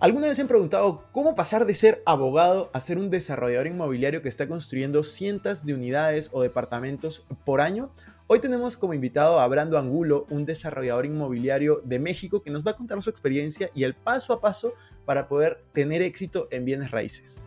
¿Alguna vez se han preguntado cómo pasar de ser abogado a ser un desarrollador inmobiliario que está construyendo cientos de unidades o departamentos por año? Hoy tenemos como invitado a Brando Angulo, un desarrollador inmobiliario de México que nos va a contar su experiencia y el paso a paso para poder tener éxito en bienes raíces.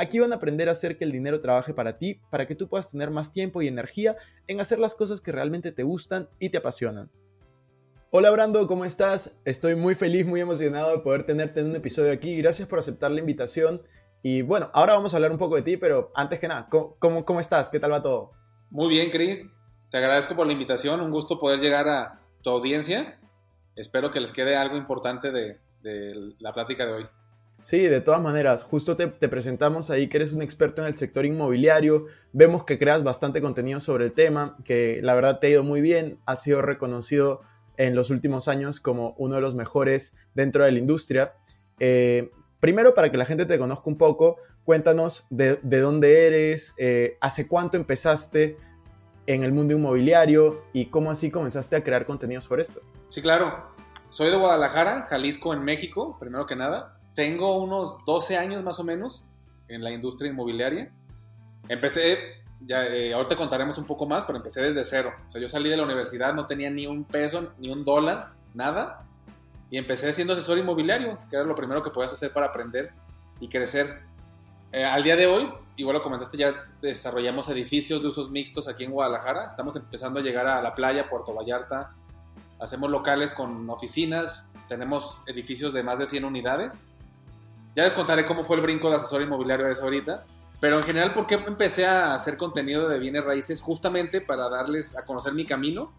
Aquí van a aprender a hacer que el dinero trabaje para ti, para que tú puedas tener más tiempo y energía en hacer las cosas que realmente te gustan y te apasionan. Hola Brando, ¿cómo estás? Estoy muy feliz, muy emocionado de poder tenerte en un episodio aquí. Gracias por aceptar la invitación. Y bueno, ahora vamos a hablar un poco de ti, pero antes que nada, ¿cómo, cómo, estás? ¿Qué tal va todo? Muy bien, Chris. Te agradezco por la invitación. Un gusto poder llegar a tu audiencia. Espero que les quede algo importante de, de la plática de hoy. Sí, de todas maneras, justo te, presentamos ahí que eres un experto en el sector inmobiliario, vemos que creas bastante contenido sobre el tema, que la verdad te ha ido muy bien, has sido reconocido en los últimos años como uno de los mejores dentro de la industria. Eh, primero, para que la gente te conozca un poco, cuéntanos de, dónde eres, eh, hace cuánto empezaste en el mundo inmobiliario y cómo así comenzaste a crear contenido sobre esto. Sí, claro. Soy de Guadalajara, Jalisco, en México, primero que nada tengo unos 12 años más o menos en la industria inmobiliaria. Empecé, ya, eh, ahorita contaremos un poco más, pero empecé desde cero. O sea, yo salí de la universidad, no tenía ni un peso, ni un dólar, nada. Y empecé siendo asesor inmobiliario, que era lo primero que podías hacer para aprender y crecer. Eh, al día de hoy, igual lo comentaste, ya desarrollamos edificios de usos mixtos aquí en Guadalajara. Estamos empezando a llegar a la playa, Puerto Vallarta. Hacemos locales con oficinas. Tenemos edificios de más de 100 unidades. Ya les contaré cómo fue el brinco de asesor inmobiliario de eso ahorita. Pero en general, ¿por qué empecé a hacer contenido de bienes raíces? Justamente para darles a conocer mi camino.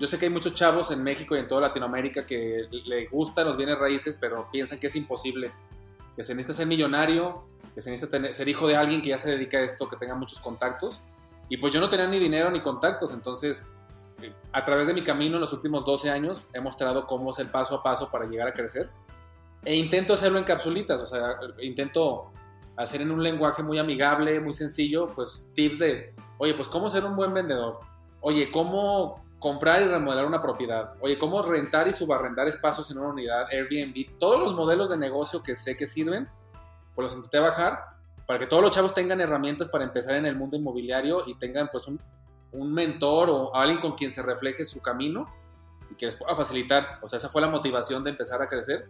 Yo sé que hay muchos chavos en México y en toda Latinoamérica que le gustan los bienes raíces, pero piensan que es imposible. Que se necesita ser millonario, que se necesita ser hijo de alguien que ya se dedica a esto, que tenga muchos contactos. Y pues yo no tenía ni dinero ni contactos, entonces eh, a través de mi camino en los últimos 12 años he mostrado cómo es el paso a paso para llegar a crecer. E intento hacerlo en capsulitas, o sea, intento hacer en un lenguaje muy amigable, muy sencillo, pues tips de, oye, pues cómo ser un buen vendedor, oye, cómo comprar y remodelar una propiedad, oye, cómo rentar y subarrendar espacios en una unidad, Airbnb, todos los modelos de negocio que sé que sirven, pues los intenté bajar para que todos los chavos tengan herramientas para empezar en el mundo inmobiliario y tengan pues un, un mentor o alguien con quien se refleje su camino y que les pueda facilitar. O sea, esa fue la motivación de empezar a crecer.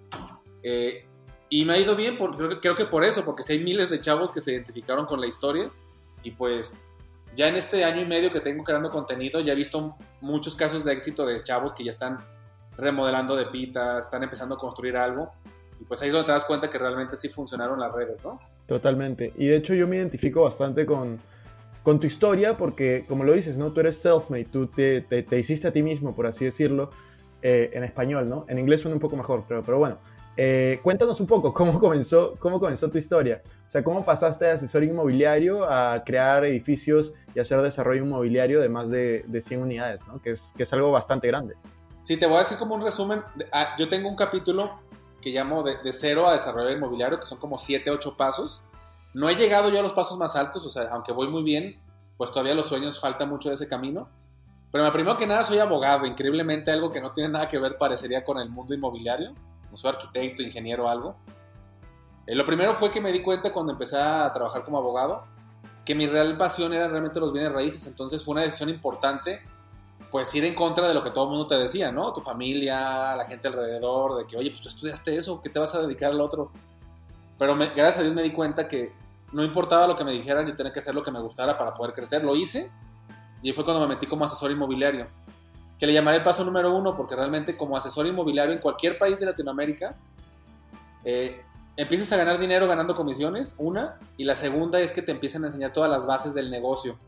Eh, y me ha ido bien, por, creo, que, por eso, porque si hay miles de chavos que se identificaron con la historia y pues ya en este año y medio que tengo creando contenido, ya he visto muchos casos de éxito de chavos que ya están remodelando de pitas, están empezando a construir algo. Y pues ahí es donde te das cuenta que realmente sí funcionaron las redes, ¿no? Totalmente. Y de hecho yo me identifico bastante con, con tu historia porque, como lo dices, ¿no? Tú eres self-made, tú te, te, hiciste a ti mismo, por así decirlo, eh, en español, ¿no? En inglés suena un poco mejor, pero, pero bueno. Eh, cuéntanos un poco cómo comenzó, cómo comenzó tu historia. O sea, cómo pasaste de asesor inmobiliario a crear edificios y hacer desarrollo inmobiliario de más de, de 100 unidades, ¿no? que, es, que es algo bastante grande. Sí, te voy a decir como un resumen. Ah, yo tengo un capítulo que llamo de, de cero a desarrollo inmobiliario, que son como 7, 8 pasos. No he llegado yo a los pasos más altos, o sea, aunque voy muy bien, pues todavía los sueños falta mucho de ese camino. Pero primero que nada soy abogado, increíblemente algo que no tiene nada que ver parecería con el mundo inmobiliario soy arquitecto, ingeniero, algo. Eh, lo primero fue que me di cuenta cuando empecé a trabajar como abogado que mi real pasión era realmente los bienes raíces, entonces fue una decisión importante pues ir en contra de lo que todo el mundo te decía, ¿no? Tu familia, la gente alrededor, de que, oye, pues tú estudiaste eso, ¿qué te vas a dedicar al otro? Pero gracias a Dios me di cuenta que no importaba lo que me dijeran, yo tenía que hacer lo que me gustara para poder crecer. Lo hice y fue cuando me metí como asesor inmobiliario, que le llamaré el paso número uno, porque realmente como asesor inmobiliario en cualquier país de Latinoamérica, eh, empiezas a ganar dinero ganando comisiones, una, y la segunda es que te empiezan a enseñar todas las bases del negocio.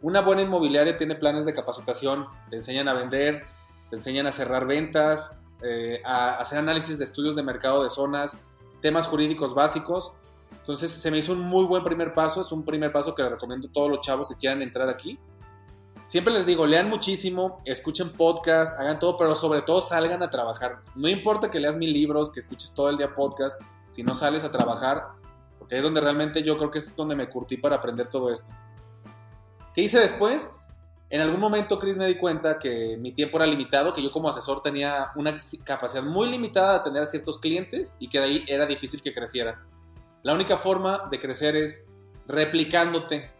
Una buena inmobiliaria tiene planes de capacitación, te enseñan a vender, te enseñan a cerrar ventas, eh, a hacer análisis de estudios de mercado de zonas, temas jurídicos básicos. Entonces se me hizo un muy buen primer paso, es un primer paso que le recomiendo a todos los chavos que quieran entrar aquí. Siempre les digo, lean muchísimo, escuchen podcast, hagan todo, pero sobre todo salgan a trabajar. No importa que leas mil libros, que escuches todo el día podcast, si no sales a trabajar, porque es donde realmente yo creo que es donde me curtí para aprender todo esto. ¿Qué hice después? En algún momento, Chris, me di cuenta que mi tiempo era limitado, que yo como asesor tenía una capacidad muy limitada de atender a ciertos clientes y que de ahí era difícil que creciera. La única forma de crecer es replicándote.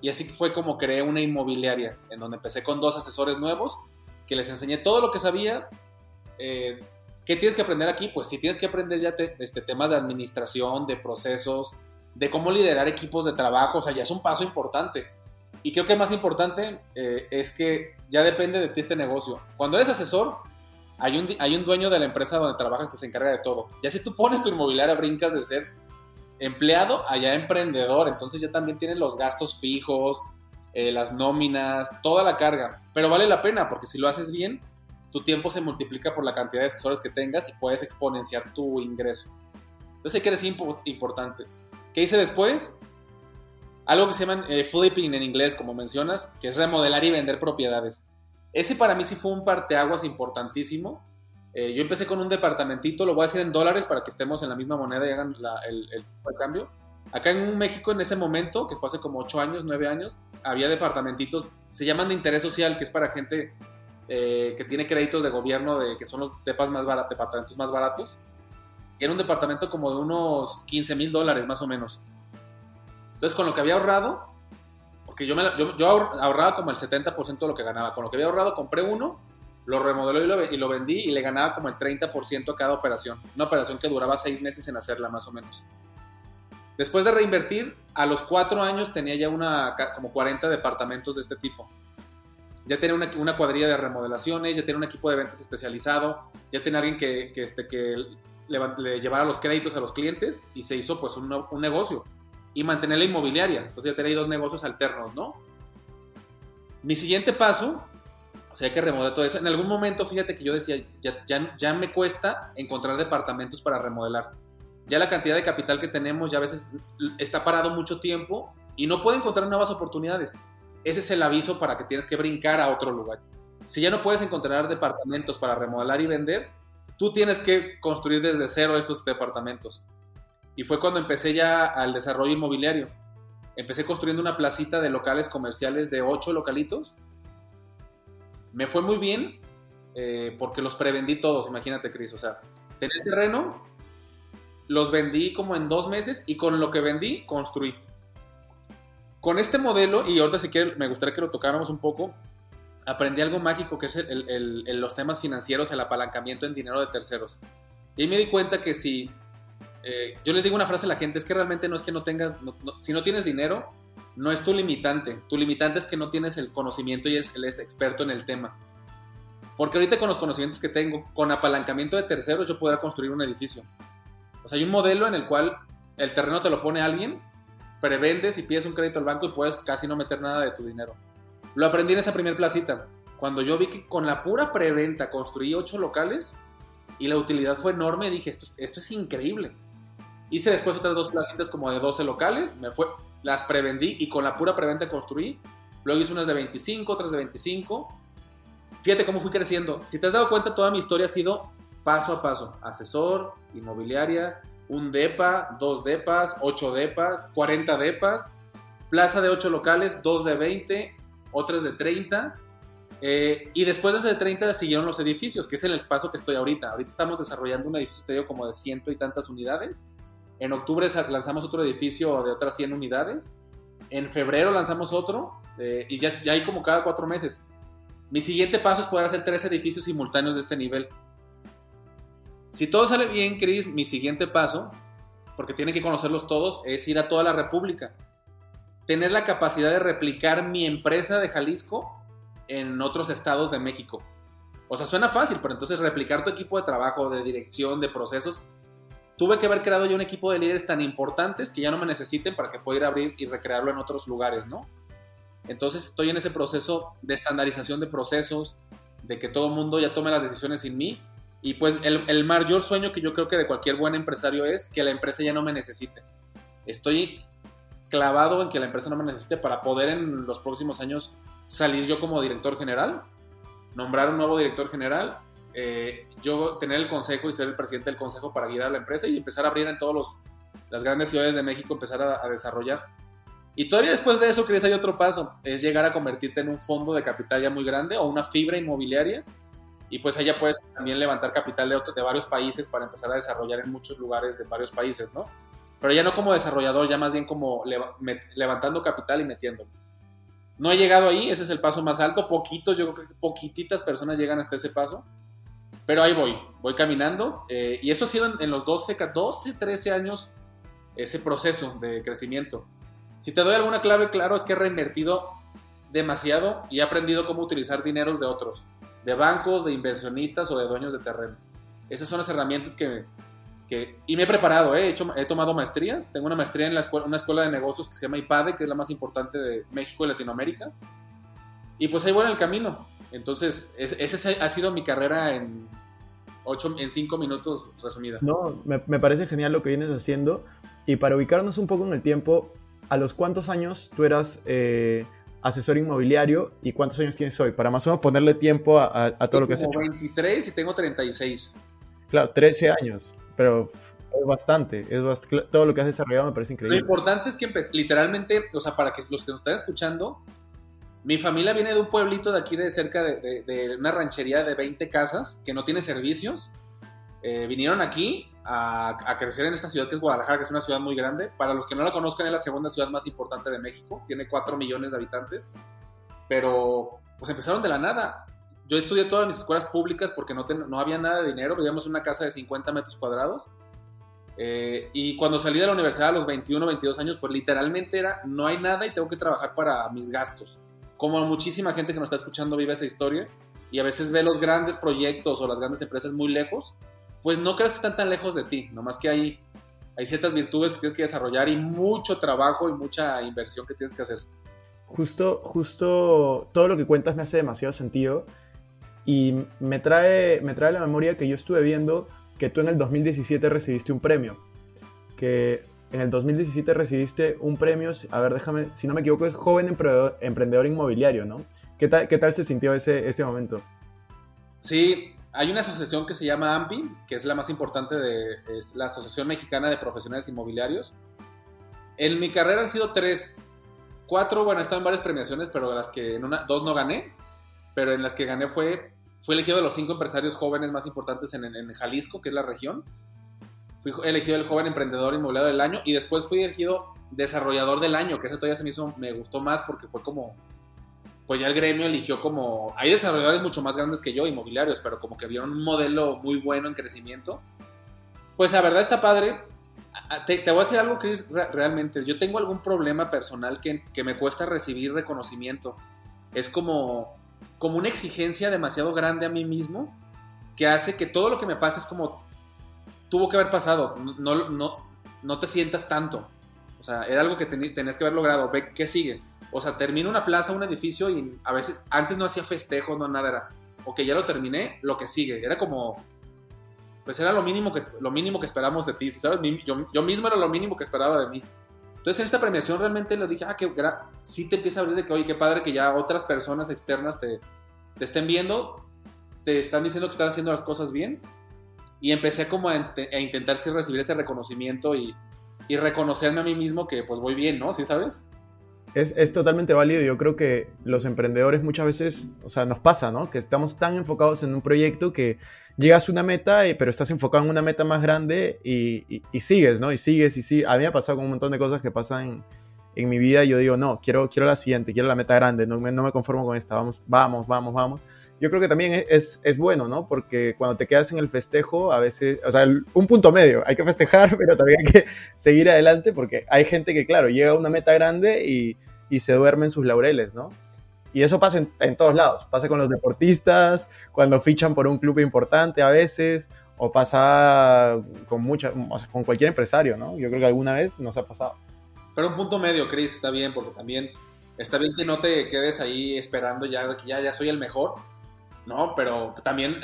Y así fue como creé una inmobiliaria, en donde empecé con dos asesores nuevos, que les enseñé todo lo que sabía. Eh, ¿Qué tienes que aprender aquí? Pues si tienes que aprender ya este, temas de administración, de procesos, de cómo liderar equipos de trabajo, o sea, ya es un paso importante y creo que más importante eh, es que ya depende de ti este negocio. Cuando eres asesor, hay un, hay un dueño de la empresa donde trabajas que se encarga de todo. Ya si tú pones tu inmobiliaria, brincas de ser empleado allá emprendedor, entonces ya también tienes los gastos fijos, eh, las nóminas, toda la carga. Pero vale la pena porque si lo haces bien, tu tiempo se multiplica por la cantidad de asesores que tengas y puedes exponenciar tu ingreso. Entonces hay que decir importante. ¿Qué hice después? algo que se llama eh, flipping en inglés, como mencionas, que es remodelar y vender propiedades. Ese para mí sí fue un parteaguas importantísimo. Eh, yo empecé con un departamentito, lo voy a decir en dólares para que estemos en la misma moneda y hagan el, cambio. Acá en México, en ese momento, que fue hace como 8 años, 9 años, había departamentitos, se llaman de interés social, que es para gente eh, que tiene créditos de gobierno, de, que son los depas más baratos, departamentos más baratos. Era un departamento como de unos 15 mil dólares más o menos. Entonces, con lo que había ahorrado, porque yo, me, yo, ahorraba como el 70% de lo que ganaba, con lo que había ahorrado compré uno, lo remodeló y lo, y lo vendí y le ganaba como el 30% a cada operación. Una operación que duraba seis meses en hacerla más o menos. Después de reinvertir, a los cuatro años tenía ya una, como 40 departamentos de este tipo. Ya tenía una, una cuadrilla de remodelaciones, ya tenía un equipo de ventas especializado, ya tenía alguien que, que, este, que le, llevara los créditos a los clientes y se hizo pues un, un negocio y mantener la inmobiliaria. Entonces ya tenía dos negocios alternos, ¿no? Mi siguiente paso, o sea, hay que remodelar todo eso. En algún momento, fíjate que yo decía, ya, ya, me cuesta encontrar departamentos para remodelar. Ya la cantidad de capital que tenemos ya a veces está parado mucho tiempo y no puedo encontrar nuevas oportunidades. Ese es el aviso para que tienes que brincar a otro lugar. Si ya no puedes encontrar departamentos para remodelar y vender, tú tienes que construir desde cero estos departamentos. Y fue cuando empecé ya al desarrollo inmobiliario. Empecé construyendo una placita de locales comerciales de ocho localitos. Me fue muy bien eh, porque los prevendí todos, imagínate, Cris. O sea, tenía terreno, los vendí como en dos meses y con lo que vendí, construí. Con este modelo, y ahorita si quieres, me gustaría que lo tocáramos un poco, aprendí algo mágico que es los temas financieros, el apalancamiento en dinero de terceros. Y me di cuenta que si eh, yo les digo una frase a la gente, es que realmente no es que no tengas, si no tienes dinero, no es tu limitante. Tu limitante es que no tienes el conocimiento y es, él es experto en el tema. Porque ahorita con los conocimientos que tengo, con apalancamiento de terceros, yo podría construir un edificio. O sea, hay un modelo en el cual el terreno te lo pone alguien, prevendes y pides un crédito al banco y puedes casi no meter nada de tu dinero. Lo aprendí en esa primer placita. Cuando yo vi que con la pura preventa construí ocho locales y la utilidad fue enorme, dije, esto, esto es increíble. Hice después otras dos placitas como de 12 locales, me fue, las prevendí y con la pura preventa construí. Luego hice unas de 25, otras de 25. Fíjate cómo fui creciendo. Si te has dado cuenta, toda mi historia ha sido paso a paso. Asesor, inmobiliaria, un DEPA, dos DEPAs, ocho DEPAs, 40 DEPAs, plaza de 8 locales, dos de 20, otras de 30. Eh, y después de ese de 30 siguieron los edificios, que es el paso que estoy ahorita. Ahorita estamos desarrollando un edificio, te digo, como de ciento y tantas unidades En octubre lanzamos otro edificio de otras 100 unidades. En febrero lanzamos otro. eh, y ya, ya hay como cada cuatro meses. Mi siguiente paso es poder hacer tres edificios simultáneos de este nivel. Si todo sale bien, Chris, mi siguiente paso, porque tienen que conocerlos todos, es ir a toda la República. Tener la capacidad de replicar mi empresa de Jalisco en otros estados de México. O sea, suena fácil, pero entonces replicar tu equipo de trabajo, de dirección, de procesos. Tuve que haber creado yo un equipo de líderes tan importantes que ya no me necesiten para que pueda ir a abrir y recrearlo en otros lugares, ¿no? Entonces estoy en ese proceso de estandarización de procesos, de que todo el mundo ya tome las decisiones sin mí. Y pues el, el mayor sueño que yo creo que de cualquier buen empresario es que la empresa ya no me necesite. Estoy clavado en que la empresa no me necesite para poder en los próximos años salir yo como director general, nombrar un nuevo director general, eh, yo tener el consejo y ser el presidente del consejo para guiar a la empresa y empezar a abrir en todas las grandes ciudades de México, empezar a, a desarrollar. Y todavía después de eso, Cris, hay otro paso, es llegar a convertirte en un fondo de capital ya muy grande o una fibra inmobiliaria. Y pues allá puedes también levantar capital de, otro, de varios países para empezar a desarrollar en muchos lugares de varios países, ¿no? Pero ya no como desarrollador, ya más bien como leva- met- levantando capital y metiéndolo. No he llegado ahí, ese es el paso más alto. Poquitos, yo creo que poquititas personas llegan hasta ese paso. Pero ahí voy, voy caminando. eh, y eso ha sido en, los 12, ca- 12, 13 años, ese proceso de crecimiento. Si te doy alguna clave, claro, es que he reinvertido demasiado y he aprendido cómo utilizar dineros de otros, de bancos, de inversionistas o de dueños de terreno. Esas son las herramientas que... y me he preparado, ¿eh? he, hecho, he tomado maestrías. Tengo una maestría en una escuela de negocios que se llama IPADE, que es la más importante de México y Latinoamérica. Y pues ahí voy en el camino. Entonces, es- esa ha sido mi carrera en, ocho, en cinco minutos resumida. No, me, me parece genial lo que vienes haciendo. Y para ubicarnos un poco en el tiempo, ¿a los cuántos años tú eras eh, asesor inmobiliario y cuántos años tienes hoy? Para más o menos ponerle tiempo a, a- a todo lo que has hecho. 23 y tengo 36. Claro, 13 años, pero es bastante. Es bast- todo lo que has desarrollado me parece Lo increíble. importante es que empe- literalmente, o sea, para que los que nos están escuchando, mi familia viene de un pueblito de aquí de cerca de, una ranchería de 20 casas que no tiene servicios. Eh, vinieron aquí a, crecer en esta ciudad que es Guadalajara, que es una ciudad muy grande. Para los que no la conozcan, es la segunda ciudad más importante de México. Tiene 4 millones de habitantes. Pero, pues empezaron de la nada. Yo estudié todas mis escuelas públicas porque no, ten- había nada de dinero. Vivíamos en una casa de 50 metros cuadrados. Eh, y cuando salí de la universidad a los 21, 22 años, pues literalmente era, no hay nada y tengo que trabajar para mis gastos. Como muchísima gente que nos está escuchando vive esa historia y a veces ve los grandes proyectos o las grandes empresas muy lejos, pues no creas que están tan lejos de ti, nomás que hay, hay ciertas virtudes que tienes que desarrollar y mucho trabajo y mucha inversión que tienes que hacer. Justo, justo todo lo que cuentas me hace demasiado sentido y me trae, me trae la memoria que yo estuve viendo que tú en el 2017 recibiste un premio. Que en el 2017 recibiste un premio, a ver, déjame, si no me equivoco, es joven emprendedor, emprendedor inmobiliario, ¿no? ¿Qué tal, ¿Qué tal se sintió ese, ese momento? Sí, hay una asociación que se llama AMPI, que es la más importante de es la Asociación Mexicana de Profesionales Inmobiliarios. En mi carrera han sido tres, cuatro, bueno, he estado en varias premiaciones, pero de las que en una, dos no gané, pero en las que gané fue, fui elegido de los cinco empresarios jóvenes más importantes en, en Jalisco, que es la región. Fui elegido el joven emprendedor inmobiliario del año y después fui elegido desarrollador del año, que eso todavía se me hizo, me gustó más porque fue como, pues ya el gremio eligió como, hay desarrolladores mucho más grandes que yo, inmobiliarios, pero como que vieron un modelo muy bueno en crecimiento. Pues la verdad está padre. Te, te voy a decir algo, Chris, re- realmente. Yo tengo algún problema personal que, que me cuesta recibir reconocimiento. Es como, como una exigencia demasiado grande a mí mismo que hace que todo lo que me pasa es como tuvo que haber pasado. No, no, no te sientas tanto. O sea, era algo que tenías que haber logrado. Ve qué sigue. O sea, termino una plaza, un edificio y a veces, antes no hacía festejos, no nada, era, ok, ya lo terminé, lo que sigue. Era como, pues era lo mínimo que, lo mínimo que esperamos de ti, ¿sí ¿sabes? Yo, yo mismo era lo mínimo que esperaba de mí. Entonces en esta premiación realmente lo dije, ah, que sí te empieza a abrir de que, oye, qué padre que ya otras personas externas te, te estén viendo, te están diciendo que estás haciendo las cosas bien. Y empecé como a, a intentar sí recibir ese reconocimiento y, y reconocerme a mí mismo que pues voy bien, ¿no? ¿Sí sabes? Es, es, totalmente válido. Yo creo que los emprendedores muchas veces, o sea, nos pasa, ¿no? Que estamos tan enfocados en un proyecto que llegas a una meta, pero estás enfocado en una meta más grande y, y, sigues, ¿no? Y sigues y sigues. A mí me ha pasado con un montón de cosas que pasan en, en mi vida. Yo digo, no, quiero, quiero la siguiente, quiero la meta grande, no me, no me conformo con esta, vamos, vamos, vamos, vamos. Yo creo que también es, es bueno, ¿no? Porque cuando te quedas en el festejo, a veces, o sea, un punto medio, hay que festejar, pero también hay que seguir adelante porque hay gente que, claro, llega a una meta grande y, y se duerme en sus laureles, ¿no? Y eso pasa en, todos lados. Pasa con los deportistas, cuando fichan por un club importante a veces, o pasa con, mucha, con cualquier empresario, ¿no? Yo creo que alguna vez nos ha pasado. Pero un punto medio, Chris, está bien, porque también está bien que no te quedes ahí esperando ya que ya, ya soy el mejor, ¿no? Pero también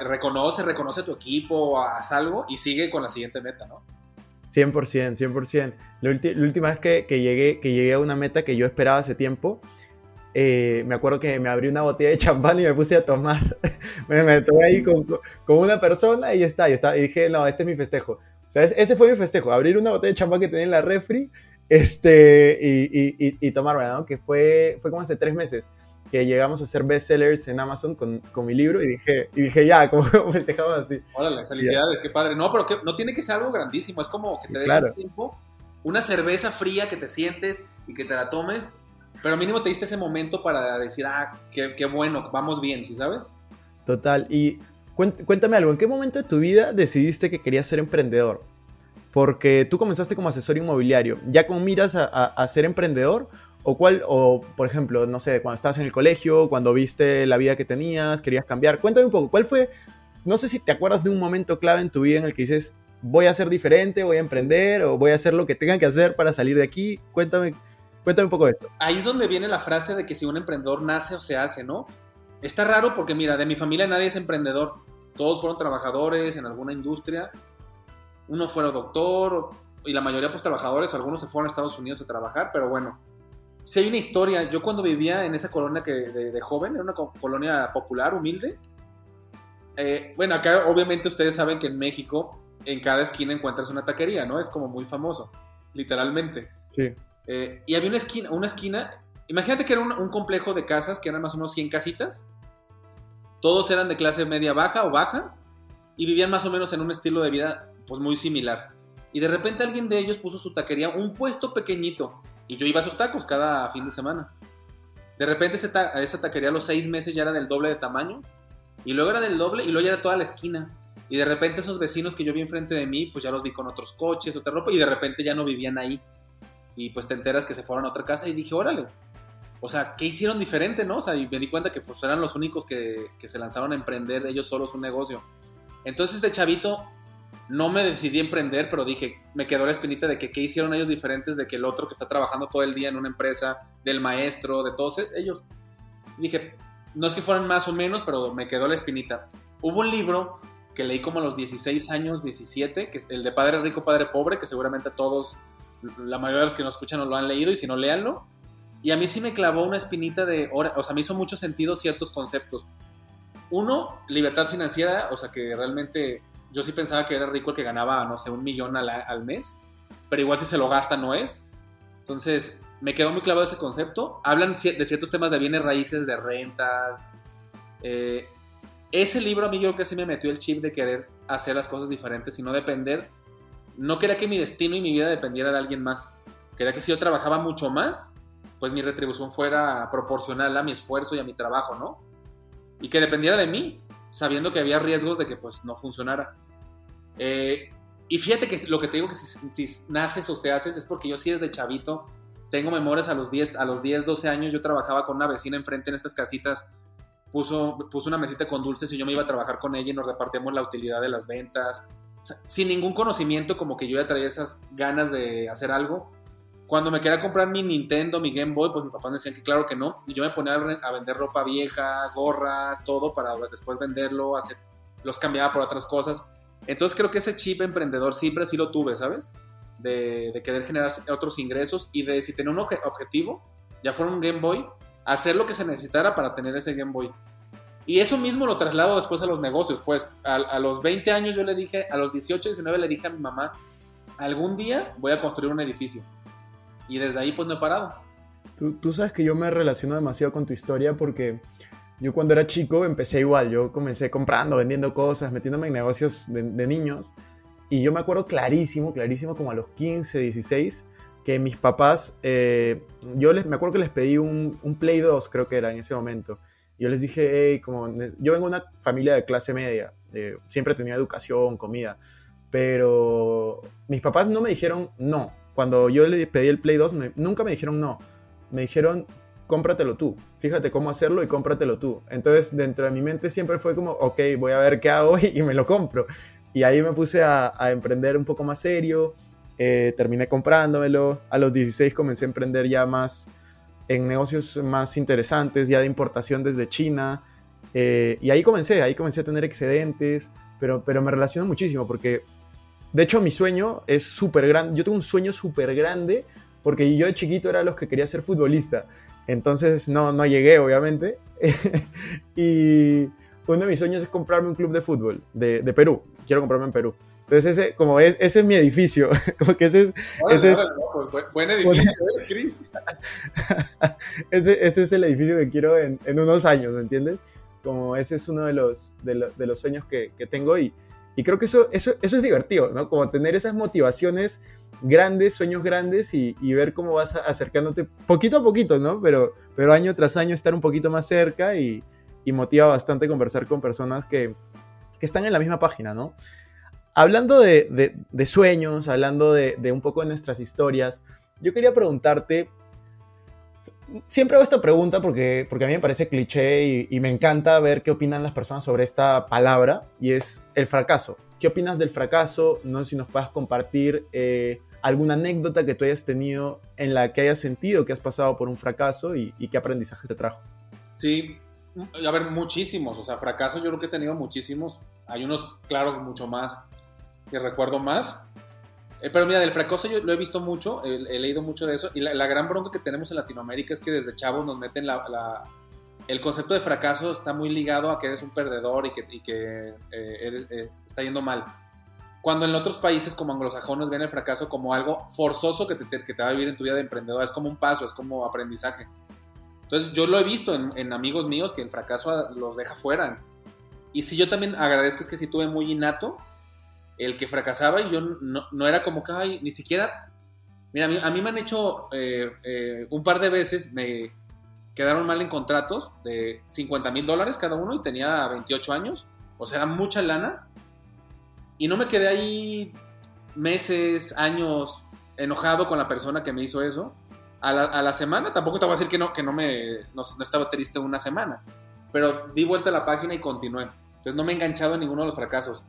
reconoce, reconoce tu equipo, haz algo y sigue con la siguiente meta, ¿no? 100%, 100%. La, la última vez que, que, llegué, que llegué a una meta que yo esperaba hace tiempo, eh, me acuerdo que me abrí una botella de champán y me puse a tomar. me, me tomé ahí con, con, una persona y ya está, y está. Y dije, no, este es mi festejo. O sea, ese fue mi festejo, abrir una botella de champán que tenía en la refri este, y, y, y, tomarme, ¿no? Que fue, fue como hace tres meses que llegamos a ser bestsellers en Amazon con, con mi libro y dije, y dije ya, como festejamos así. Órale, felicidades, qué padre. No, pero que, no tiene que ser algo grandísimo, es como que te des un tiempo, una cerveza fría que te sientes y que te la tomes pero mínimo te diste ese momento para decir, ah, qué, qué bueno, vamos bien, ¿sí sabes? Total. Y cuéntame algo, ¿en qué momento de tu vida decidiste que querías ser emprendedor? Porque tú comenzaste como asesor inmobiliario. ¿Ya con miras a, a, ser emprendedor? ¿O cuál, o por ejemplo, no sé, cuando estabas en el colegio, cuando viste la vida que tenías, querías cambiar? Cuéntame un poco, ¿cuál fue, no sé si te acuerdas de un momento clave en tu vida en el que dices, voy a ser diferente, voy a emprender o voy a hacer lo que tengan que hacer para salir de aquí? Cuéntame Cuéntame un poco de esto. Ahí es donde viene la frase de que si un emprendedor nace o se hace, ¿no? Está raro porque, mira, de mi familia nadie es emprendedor. Todos fueron trabajadores en alguna industria. Uno fue doctor y la mayoría pues trabajadores. Algunos se fueron a Estados Unidos a trabajar, pero bueno. Si hay una historia, yo cuando vivía en esa colonia que de, joven, era una colonia popular, humilde. Eh, bueno, acá obviamente ustedes saben que en México en cada esquina encuentras una taquería, ¿no? Es como muy famoso, literalmente. Sí. Eh, y había una esquina, una esquina, imagínate que era un, complejo de casas que eran más o menos 100 casitas. Todos eran de clase media baja o baja y vivían más o menos en un estilo de vida pues muy similar. Y de repente alguien de ellos puso su taquería, un puesto pequeñito, y yo iba a sus tacos cada fin de semana. De repente esa taquería a los seis meses ya era del doble de tamaño, y luego era del doble, y luego ya era toda la esquina. Y de repente esos vecinos que yo vi enfrente de mí, pues ya los vi con otros coches, otra ropa, y de repente ya no vivían ahí y pues te enteras que se fueron a otra casa y dije, órale, o sea, ¿qué hicieron diferente, no? O sea, y me di cuenta que pues eran los únicos que, que se lanzaron a emprender ellos solos un negocio. Entonces de chavito no me decidí emprender, pero dije, me quedó la espinita de que qué hicieron ellos diferentes de que el otro que está trabajando todo el día en una empresa, del maestro, de todos e-, ellos. Dije, no es que fueran más o menos, pero me quedó la espinita. Hubo un libro que leí como a los 16 años, 17, que es el de Padre Rico, Padre Pobre, que seguramente todos la mayoría de los que nos escuchan no lo han leído y si no, léanlo. Y a mí sí me clavó una espinita de, o sea, me hizo mucho sentido ciertos conceptos. Uno, libertad financiera, o sea, que realmente yo sí pensaba que era rico el que ganaba, no sé, un millón al, mes, pero igual si se lo gasta no es. Entonces, me quedó muy clavado ese concepto. Hablan de ciertos temas de bienes raíces, de rentas. Eh, ese libro a mí yo creo que sí me metió el chip de querer hacer las cosas diferentes y no depender no quería que mi destino y mi vida dependiera de alguien más. Quería que si yo trabajaba mucho más, pues mi retribución fuera proporcional a mi esfuerzo y a mi trabajo, ¿no? Y que dependiera de mí, sabiendo que había riesgos de que pues no funcionara. Eh, y fíjate que lo que te digo que si, naces o te haces es porque yo sí desde chavito tengo memorias a los 10, a los 10, 12 años yo trabajaba con una vecina enfrente en estas casitas puso, puso una mesita con dulces y yo me iba a trabajar con ella y nos repartíamos la utilidad de las ventas sin ningún conocimiento, como que yo ya traía esas ganas de hacer algo. Cuando me quería comprar mi Nintendo, mi Game Boy, pues mis papás me decían que claro que no. Y yo me ponía a vender ropa vieja, gorras, todo para después venderlo, hacer, los cambiaba por otras cosas. Entonces creo que ese chip emprendedor siempre sí lo tuve, ¿sabes? De, de querer generar otros ingresos y de si tenía un objetivo, ya fuera un Game Boy, hacer lo que se necesitara para tener ese Game Boy. Y eso mismo lo traslado después a los negocios. Pues a, los 20 años yo le dije, a los 18, 19 le dije a mi mamá, algún día voy a construir un edificio. Y desde ahí pues no he parado. Tú, tú sabes que yo me relaciono demasiado con tu historia porque yo cuando era chico empecé igual, yo comencé comprando, vendiendo cosas, metiéndome en negocios de, de niños y yo me acuerdo clarísimo, clarísimo como a los 15, 16 que mis papás, eh, yo les, me acuerdo que les pedí un, un, Play 2, creo que era en ese momento. Yo les dije, hey, como, yo vengo de una familia de clase media, eh, siempre tenía educación, comida, pero mis papás no me dijeron no. Cuando yo les pedí el Play 2, me, nunca me dijeron no. Me dijeron, cómpratelo tú, fíjate cómo hacerlo y cómpratelo tú. Entonces, dentro de mi mente siempre fue como, ok, voy a ver qué hago y, y me lo compro. Y ahí me puse a, a emprender un poco más serio eh, terminé comprándomelo. A los 16 comencé a emprender ya más en negocios más interesantes, ya de importación desde China. Eh, y ahí comencé, ahí comencé a tener excedentes, pero, pero me relaciono muchísimo porque, de hecho, mi sueño es súper grande. Yo tengo un sueño súper grande porque yo de chiquito era los que quería ser futbolista. Entonces, no, no llegué, obviamente. y uno de mis sueños es comprarme un club de fútbol de, de Perú. Quiero comprarme en Perú. Entonces, ese, como es, ese es mi edificio. como que ese es. Bueno, ese es no, pues, buen edificio, ¿eh, Chris? ese, ese, es el edificio que quiero en, en, unos años, ¿me entiendes? Como ese es uno de los, de, lo, de los sueños que, que, tengo y, y creo que eso, eso, eso es divertido, ¿no? Como tener esas motivaciones grandes, sueños grandes y, ver cómo vas acercándote poquito a poquito, ¿no? Pero, pero año tras año estar un poquito más cerca y, motiva bastante conversar con personas que, que, están en la misma página, ¿no? Hablando de, de, sueños, hablando de, un poco de nuestras historias, yo quería preguntarte, siempre hago esta pregunta porque, porque a mí me parece cliché y, y me encanta ver qué opinan las personas sobre esta palabra y es el fracaso. ¿Qué opinas del fracaso? No sé si nos puedas compartir eh, alguna anécdota que tú hayas tenido en la que hayas sentido que has pasado por un fracaso y, y qué aprendizaje te trajo. Sí, a ver, muchísimos, o sea, fracasos yo creo que he tenido muchísimos. Hay unos, claro, mucho más que recuerdo más. Eh, pero mira, del fracaso yo lo he visto mucho, he, leído mucho de eso. Y la, gran bronca que tenemos en Latinoamérica es que desde chavos nos meten la, el concepto de fracaso está muy ligado a que eres un perdedor y que, y eh, eh, está yendo mal. Cuando en otros países como anglosajones ven el fracaso como algo forzoso que te, que te va a vivir en tu vida de emprendedor, es como un paso, es como aprendizaje. Entonces yo lo he visto en, en, amigos míos que el fracaso los deja fuera. Y si yo también agradezco es que si tuve muy innato el que fracasaba y yo no, era como que, ay, ni siquiera... Mira, a mí, me han hecho eh, eh, un par de veces, me quedaron mal en contratos de 50 mil dólares cada uno y tenía 28 años. O sea, era mucha lana. Y no me quedé ahí meses, años enojado con la persona que me hizo eso. A la, a la semana, tampoco te voy a decir que no, que no me no, no, estaba triste una semana, pero di vuelta a la página y continué. Entonces no me he enganchado en ninguno de los fracasos.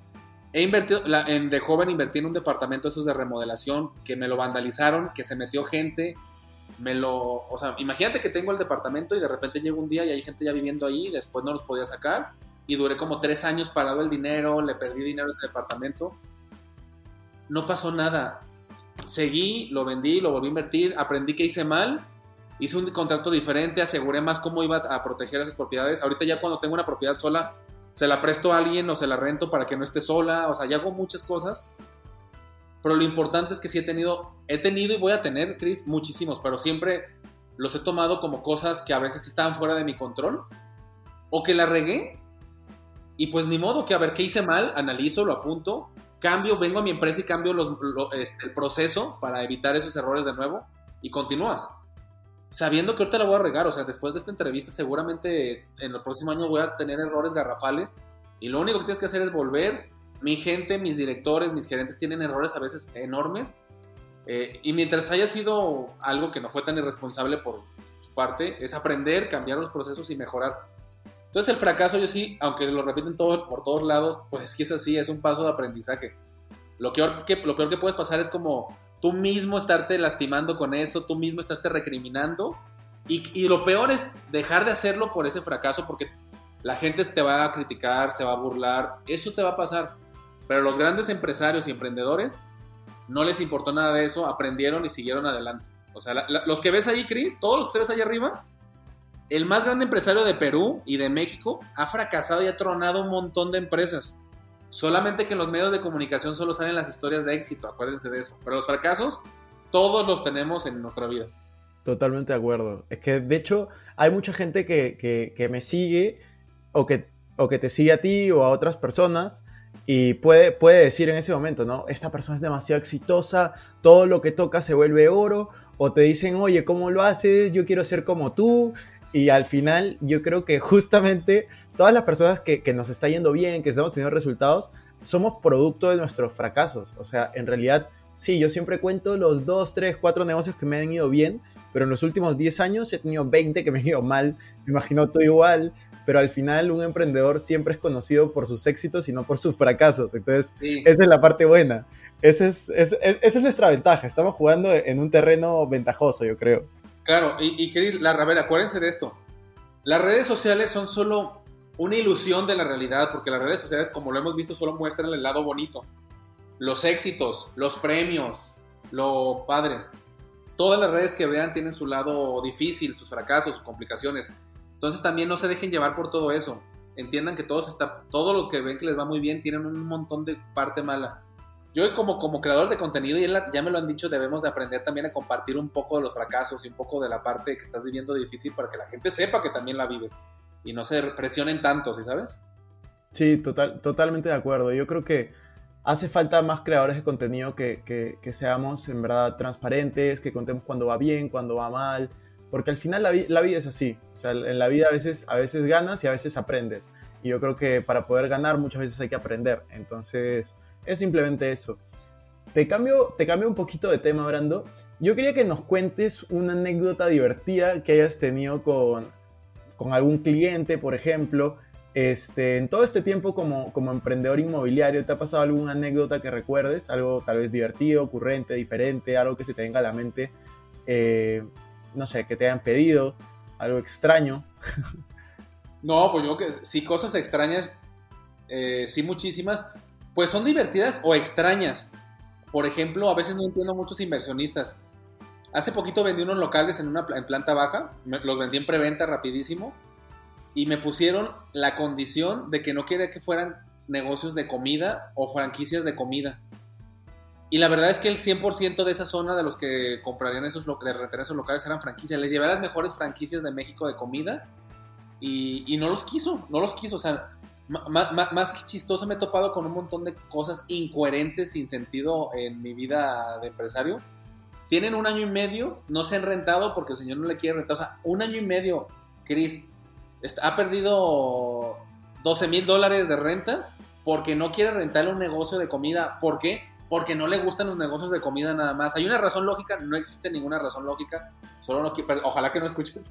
He invertido, la, en, de joven invertí en un departamento esos de remodelación que me lo vandalizaron, que se metió gente, me lo, o sea, imagínate que tengo el departamento y de repente llega un día y hay gente ya viviendo ahí, después no los podía sacar y duré como tres años parado el dinero, le perdí dinero a ese departamento. No pasó nada. Seguí, lo vendí, lo volví a invertir, aprendí que hice mal, hice un contrato diferente, aseguré más cómo iba a proteger esas propiedades. Ahorita ya cuando tengo una propiedad sola, se la presto a alguien o se la rento para que no esté sola, o sea, ya hago muchas cosas. Pero lo importante es que sí he tenido, he tenido y voy a tener, Chris, muchísimos, pero siempre los he tomado como cosas que a veces estaban fuera de mi control o que la regué y pues ni modo que a ver qué hice mal, analizo, lo apunto, cambio, vengo a mi empresa y cambio lo, este, el proceso para evitar esos errores de nuevo y continúas. Sabiendo que ahorita la voy a regar, o sea, después de esta entrevista seguramente en el próximo año voy a tener errores garrafales y lo único que tienes que hacer es volver. Mi gente, mis directores, mis gerentes tienen errores a veces enormes eh, y mientras haya sido algo que no fue tan irresponsable por su parte, es aprender, cambiar los procesos y mejorar. Entonces el fracaso yo sí, aunque lo repiten todo, por todos lados, pues es que es así, es un paso de aprendizaje. Lo, que, lo peor que puedes pasar es como tú mismo estarte lastimando con eso, tú mismo estarte recriminando. Y, y, lo peor es dejar de hacerlo por ese fracaso porque la gente te va a criticar, se va a burlar, eso te va a pasar. Pero los grandes empresarios y emprendedores no les importó nada de eso, aprendieron y siguieron adelante. O sea, los que ves ahí, Chris, todos los que ves ahí arriba, el más grande empresario de Perú y de México ha fracasado y ha tronado un montón de empresas. Solamente que en los medios de comunicación solo salen las historias de éxito, acuérdense de eso. Pero los fracasos, todos los tenemos en nuestra vida. Totalmente de acuerdo. Es que de hecho hay mucha gente que, que, que me sigue o que, o que te sigue a ti o a otras personas y puede, puede decir en ese momento, ¿no? Esta persona es demasiado exitosa, todo lo que toca se vuelve oro, o te dicen, oye, ¿cómo lo haces? Yo quiero ser como tú. Y al final yo creo que justamente todas las personas que, que nos está yendo bien, que estamos teniendo resultados, somos producto de nuestros fracasos. O sea, en realidad, sí, yo siempre cuento los dos, tres, cuatro negocios que me han ido bien, pero en los últimos 10 años he tenido 20 que me han ido mal. Me imagino tú igual pero al final un emprendedor siempre es conocido por sus éxitos y no por sus fracasos. Entonces, esa es la parte buena. Esa es, esa es nuestra ventaja. Estamos jugando en un terreno ventajoso, yo creo. Claro, y, y Chris, la, a ver, acuérdense de esto. Las redes sociales son solo una ilusión de la realidad, porque las redes sociales, como lo hemos visto, solo muestran el lado bonito. Los éxitos, los premios, lo padre. Todas las redes que vean tienen su lado difícil, sus fracasos, sus complicaciones. Entonces también no se dejen llevar por todo eso. Entiendan que todos, está, todos los que ven que les va muy bien tienen un montón de parte mala. Yo como, como creador de contenido, y ya me lo han dicho, debemos de aprender también a compartir un poco de los fracasos y un poco de la parte que estás viviendo difícil para que la gente sepa que también la vives y no se presionen tanto, ¿sí sabes? Sí, total, totalmente de acuerdo. Yo creo que hace falta más creadores de contenido que, que, seamos en verdad transparentes, que contemos cuando va bien, cuando va mal, porque al final la, vida es así. O sea, en la vida a veces, a veces ganas y a veces aprendes. Y yo creo que para poder ganar muchas veces hay que aprender. Entonces, es simplemente eso. Te cambio, te cambio un poquito de tema, Brando. Yo quería que nos cuentes una anécdota divertida que hayas tenido con, con algún cliente, por ejemplo. Este, en todo este tiempo como, como emprendedor inmobiliario, ¿te ha pasado alguna anécdota que recuerdes? Algo tal vez divertido, ocurrente, diferente, algo que se te venga a la mente eh, no sé, que te hayan pedido, algo extraño. No, pues yo que sí, cosas extrañas, eh, sí muchísimas, pues son divertidas o extrañas. Por ejemplo, a veces no entiendo muchos inversionistas. Hace poquito vendí unos locales en una en planta baja, los vendí en preventa rapidísimo y me pusieron la condición de que no quería que fueran negocios de comida o franquicias de comida. Y la verdad es que el 100% de esa zona de los que comprarían esos, de esos locales eran franquicias. Les llevé las mejores franquicias de México de comida y, no los quiso, no los quiso. O sea, más, que chistoso me he topado con un montón de cosas incoherentes, sin sentido en mi vida de empresario. Tienen un año y medio, no se han rentado porque el señor no le quiere rentar. O sea, un año y medio, Chris, ha perdido 12 mil dólares de rentas porque no quiere rentarle un negocio de comida. ¿Por qué? Porque no le gustan los negocios de comida nada más. Hay una razón lógica, no existe ninguna razón lógica. Solo no ojalá que no escuches.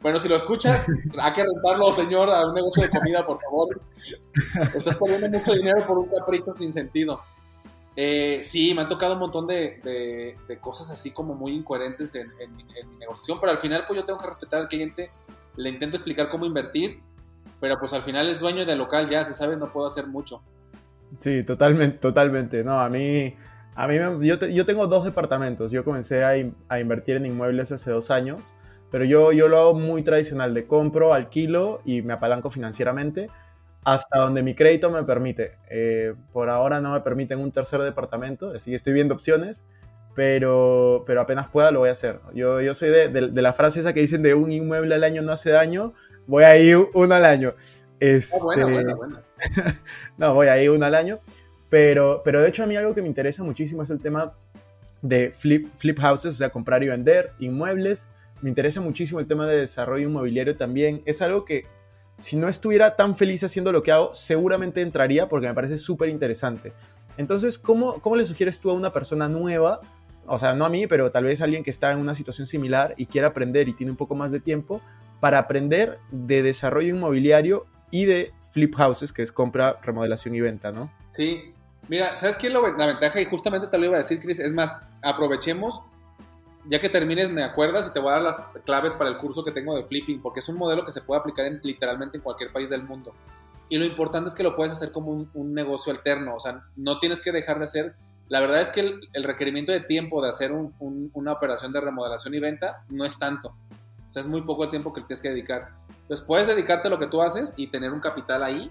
Bueno, si lo escuchas, hay que rentarlo, señor, a un negocio de comida, por favor. Estás perdiendo mucho dinero por un capricho sin sentido. Eh, sí, me han tocado un montón de, cosas así como muy incoherentes en, mi negociación, pero al final pues yo tengo que respetar al cliente, le intento explicar cómo invertir, pero pues al final es dueño del local ya, si sabes, no puedo hacer mucho. Sí, totalmente, totalmente. No, a mí, a mí yo, yo tengo dos departamentos. Yo comencé a, a, invertir en inmuebles hace dos años, pero yo, yo lo hago muy tradicional, de compro, alquilo y me apalanco financieramente hasta donde mi crédito me permite. Eh, por ahora no me permiten un tercer departamento, así que estoy viendo opciones, pero, pero apenas pueda lo voy a hacer. Yo, yo soy de, de, la frase esa que dicen de un inmueble al año no hace daño, voy a ir uno al año. Este, oh, buena, buena, buena. no, voy ahí uno al año. Pero, pero de hecho a mí algo que me interesa muchísimo es el tema de flip, flip houses, o sea, comprar y vender inmuebles. Me interesa muchísimo el tema de desarrollo inmobiliario también. Es algo que si no estuviera tan feliz haciendo lo que hago, seguramente entraría porque me parece súper interesante. Entonces, ¿cómo, ¿cómo le sugieres tú a una persona nueva? O sea, no a mí, pero tal vez alguien que está en una situación similar y quiera aprender y tiene un poco más de tiempo para aprender de desarrollo inmobiliario y de flip houses, que es compra, remodelación y venta, ¿no? Sí. Mira, ¿sabes qué es la ventaja? Y justamente te lo iba a decir, Chris. Es más, aprovechemos, ya que termines, me acuerdas y te voy a dar las claves para el curso que tengo de flipping, porque es un modelo que se puede aplicar en, literalmente en cualquier país del mundo. Y lo importante es que lo puedes hacer como un, negocio alterno, o sea, no tienes que dejar de hacer. La verdad es que el, requerimiento de tiempo de hacer una operación de remodelación y venta no es tanto. O sea, es muy poco el tiempo que tienes que dedicar. Entonces puedes dedicarte a lo que tú haces y tener un capital ahí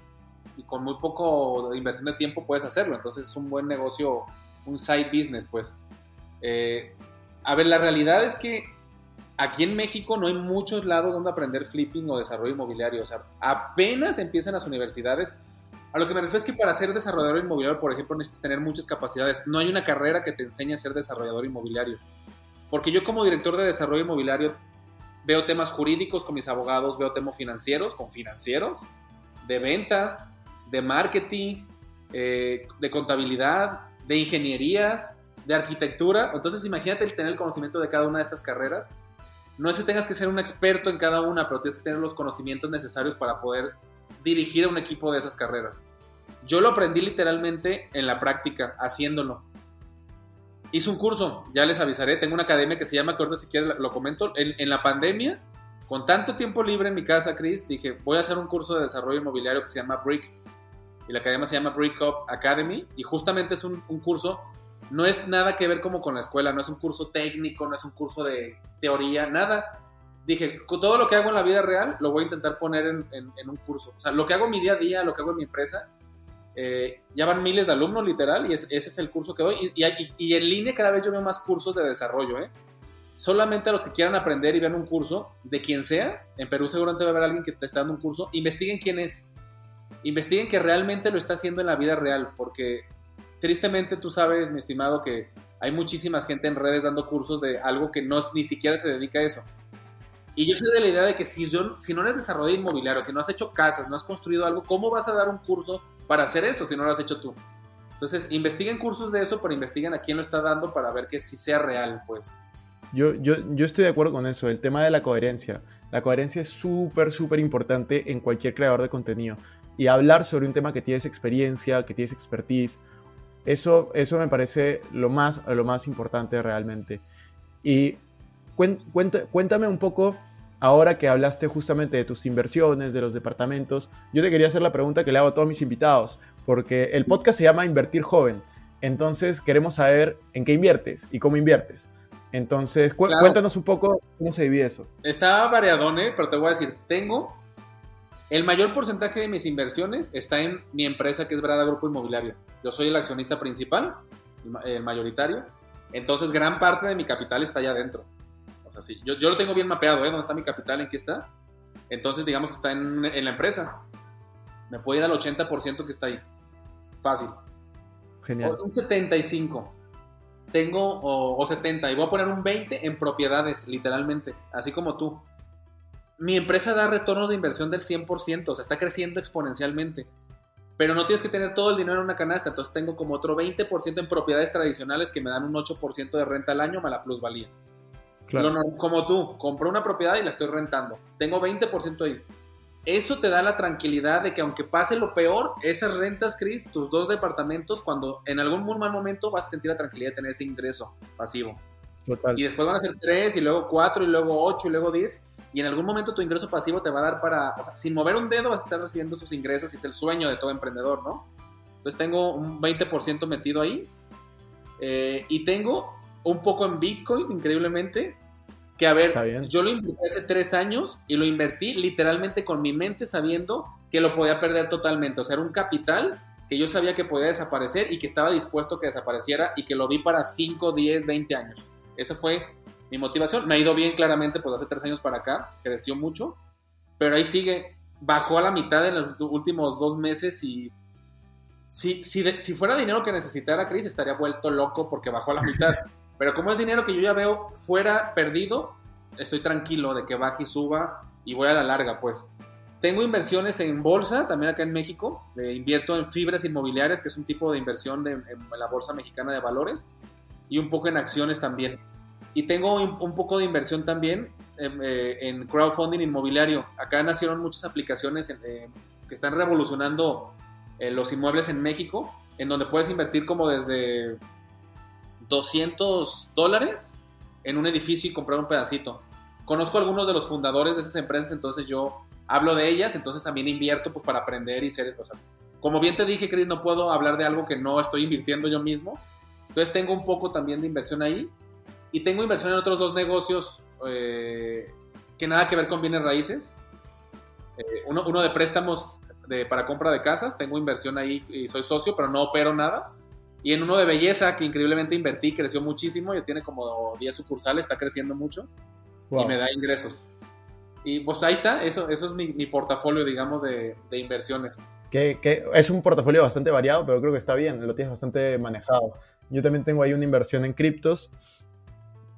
y con muy poco inversión de tiempo puedes hacerlo. Entonces es un buen negocio, un side business, pues. Eh, a ver, la realidad es que aquí en México no hay muchos lados donde aprender flipping o desarrollo inmobiliario. O sea, apenas empiezan las universidades. A lo que me refiero es que para ser desarrollador inmobiliario, por ejemplo, necesitas tener muchas capacidades. No hay una carrera que te enseñe a ser desarrollador inmobiliario. Porque yo como director de desarrollo inmobiliario veo temas jurídicos con mis abogados, veo temas financieros con financieros, de ventas, de marketing, eh, de contabilidad, de ingenierías, de arquitectura. Entonces imagínate el tener el conocimiento de cada una de estas carreras. No es que tengas que ser un experto en cada una, pero tienes que tener los conocimientos necesarios para poder dirigir a un equipo de esas carreras. Yo lo aprendí literalmente en la práctica, haciéndolo. Hice un curso, ya les avisaré, tengo una academia que se llama, que ahorita si quieren lo comento, en, la pandemia, con tanto tiempo libre en mi casa, Chris, dije, voy a hacer un curso de desarrollo inmobiliario que se llama Brick. Y la academia se llama Brick Up Academy. Y justamente es un, curso no es nada que ver como con la escuela, no es un curso técnico, no es un curso de teoría, nada. Dije, todo lo que hago en la vida real lo voy a intentar poner en, en, un curso. O sea, lo que hago en mi día a día, lo que hago en mi empresa, eh, ya van miles de alumnos literal y ese es el curso que doy. Y, y, y, en línea cada vez yo veo más cursos de desarrollo, ¿eh? Solamente a los que quieran aprender y vean un curso, de quien sea, en Perú seguramente va a haber alguien que te está dando un curso, investiguen quién es. Investiguen que realmente lo está haciendo en la vida real, porque tristemente tú sabes, mi estimado, que hay muchísima gente en redes dando cursos de algo que no, ni siquiera se dedica a eso. Y yo soy de la idea de que si, yo, si no eres desarrollador inmobiliario, si no has hecho casas, no has construido algo, ¿cómo vas a dar un curso para hacer eso si no lo has hecho tú? Entonces, investiguen cursos de eso, pero investiguen a quién lo está dando para ver que sí sea real, pues. Yo, yo, yo estoy de acuerdo con eso, el tema de la coherencia. La coherencia es súper, súper importante en cualquier creador de contenido. Y hablar sobre un tema que tienes experiencia, que tienes expertise, eso, eso me parece lo más, lo más importante realmente. Y cuéntame un poco, ahora que hablaste justamente de tus inversiones, de los departamentos, yo te quería hacer la pregunta que le hago a todos mis invitados, porque el podcast se llama Invertir Joven. Entonces queremos saber en qué inviertes y cómo inviertes. Entonces, cuéntanos un poco cómo se divide eso. Está variadón, ¿eh? pero te voy a decir, tengo el mayor porcentaje de mis inversiones está en mi empresa que es Brada Grupo Inmobiliario. Yo soy el accionista principal, el mayoritario. Entonces, gran parte de mi capital está allá adentro. O sea, sí, yo, yo lo tengo bien mapeado, ¿eh? ¿Dónde está mi capital? ¿En qué está? Entonces, digamos que está en, en la empresa. Me puedo ir al 80% que está ahí. Fácil. Genial. un 75. Tengo, o, o 70. Y voy a poner un 20 en propiedades, literalmente. Así como tú mi empresa da retornos de inversión del 100%, o sea, está creciendo exponencialmente. Pero no tienes que tener todo el dinero en una canasta, entonces tengo como otro 20% en propiedades tradicionales que me dan un 8% de renta al año más la plusvalía. Claro. como tú, compré una propiedad y la estoy rentando. Tengo 20% ahí. Eso te da la tranquilidad de que aunque pase lo peor, esas rentas, Chris, tus dos departamentos, cuando en algún mal momento vas a sentir la tranquilidad de tener ese ingreso pasivo. Total. Y después van a ser 3 y luego 4 y luego 8 y luego 10 y en algún momento tu ingreso pasivo te va a dar para, o sea, sin mover un dedo vas a estar recibiendo sus ingresos y es el sueño de todo emprendedor, ¿no? Entonces tengo un 20% metido ahí eh, y tengo un poco en Bitcoin, increíblemente, que a ver, yo lo invertí hace tres años y lo invertí literalmente con mi mente sabiendo que lo podía perder totalmente, o sea, era un capital que yo sabía que podía desaparecer y que estaba dispuesto a que desapareciera y que lo vi para 5, 10, 20 años. Ese fue mi motivación. Me ha ido bien claramente, pues hace tres años para acá, creció mucho, pero ahí sigue. Bajó a la mitad en los últimos dos meses y si, si, si fuera dinero que necesitara Chris, estaría vuelto loco porque bajó a la mitad. Pero como es dinero que yo ya veo fuera perdido, estoy tranquilo de que baje y suba y voy a la larga, pues. Tengo inversiones en bolsa, también acá en México. Eh, invierto en fibras inmobiliarias, que es un tipo de inversión de, en la Bolsa Mexicana de Valores. Y un poco en acciones también. Y tengo un poco de inversión también eh, en crowdfunding inmobiliario. Acá nacieron muchas aplicaciones eh, que están revolucionando eh, los inmuebles en México, en donde puedes invertir como desde 200 dólares en un edificio y comprar un pedacito. Conozco a algunos de los fundadores de esas empresas, entonces yo hablo de ellas, entonces también invierto pues, para aprender y ser... O como bien te dije, Chris, no puedo hablar de algo que no estoy invirtiendo yo mismo. Entonces tengo un poco también de inversión ahí. Y tengo inversión en otros dos negocios eh, que nada que ver con bienes raíces. Eh, uno, uno, de préstamos de, para compra de casas, tengo inversión ahí y soy socio, pero no opero nada. Y en uno de belleza, que increíblemente invertí, creció muchísimo, ya tiene como 10 sucursales, está creciendo mucho. y me da ingresos. Y pues ahí está, eso, eso es mi, portafolio, digamos, de, inversiones. Que, que, es un portafolio bastante variado, pero creo que está bien, lo tienes bastante manejado. Yo también tengo ahí una inversión en criptos,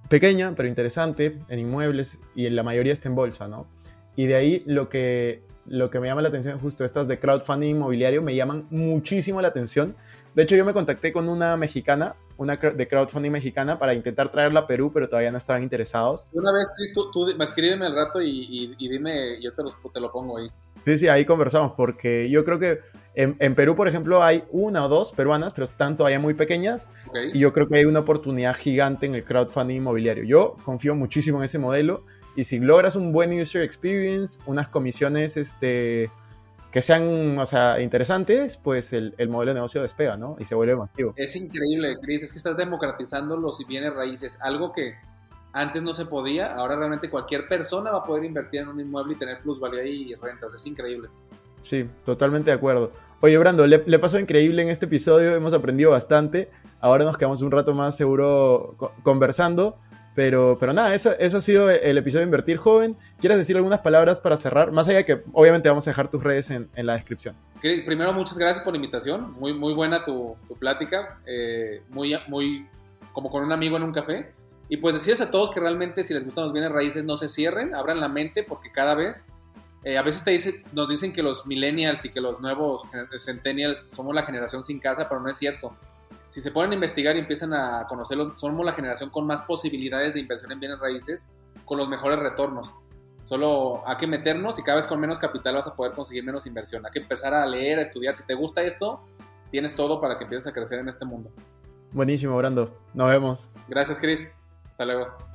pequeña, pero interesante, en inmuebles, y en la mayoría está en bolsa, ¿no? Y de ahí lo que, lo que me llama la atención, justo estas de crowdfunding inmobiliario, me llaman muchísimo la atención. De hecho, yo me contacté con una mexicana, una de crowdfunding mexicana, para intentar traerla a Perú, pero todavía no estaban interesados. Una vez, Chris, tú, tú escríbeme al rato y, dime, yo te, te lo pongo ahí. Sí, sí, ahí conversamos, porque yo creo que en, Perú, por ejemplo, hay una o dos peruanas, pero están todavía muy pequeñas. Y yo creo que hay una oportunidad gigante en el crowdfunding inmobiliario. Yo confío muchísimo en ese modelo. Y si logras un buen user experience, unas comisiones este, que sean o sea, interesantes, pues el, modelo de negocio despega, ¿no? Y se vuelve masivo. Es increíble, Chris. Es que estás democratizando los bienes raíces. Algo que antes no se podía. Ahora realmente cualquier persona va a poder invertir en un inmueble y tener plusvalía y rentas. Es increíble. Sí, totalmente de acuerdo. Oye, Brando, le, pasó increíble en este episodio, hemos aprendido bastante. Ahora nos quedamos un rato más seguro conversando. Pero, pero nada, eso, eso ha sido el episodio de Invertir Joven. ¿Quieres decir algunas palabras para cerrar? Más allá de que obviamente vamos a dejar tus redes en, la descripción. Primero, muchas gracias por la invitación. Muy, muy buena tu, plática. Eh, muy, muy como con un amigo en un café. Y pues decirles a todos que realmente si les gustan los bienes raíces no se cierren, abran la mente porque cada vez eh, a veces te dice, nos dicen que los millennials y que los nuevos centennials somos la generación sin casa, pero no es cierto. Si se ponen a investigar y empiezan a conocerlo, somos la generación con más posibilidades de inversión en bienes raíces, con los mejores retornos. Solo hay que meternos y cada vez con menos capital vas a poder conseguir menos inversión. Hay que empezar a leer, a estudiar. Si te gusta esto, tienes todo para que empieces a crecer en este mundo. Buenísimo, Brando. Nos vemos. Gracias, Chris. Hasta luego.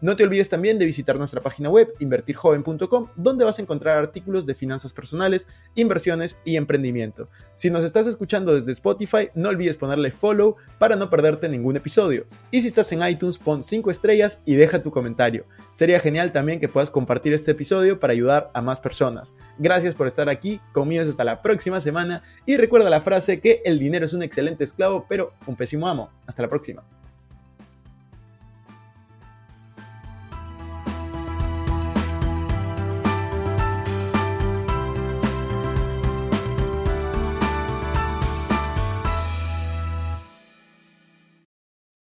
No te olvides también de visitar nuestra página web invertirjoven.com, donde vas a encontrar artículos de finanzas personales, inversiones y emprendimiento. Si nos estás escuchando desde Spotify, no olvides ponerle follow para no perderte ningún episodio. Y si estás en iTunes, pon 5 estrellas y deja tu comentario. Sería genial también que puedas compartir este episodio para ayudar a más personas. Gracias por estar aquí, conmigo hasta la próxima semana y recuerda la frase que el dinero es un excelente esclavo, pero un pésimo amo. Hasta la próxima.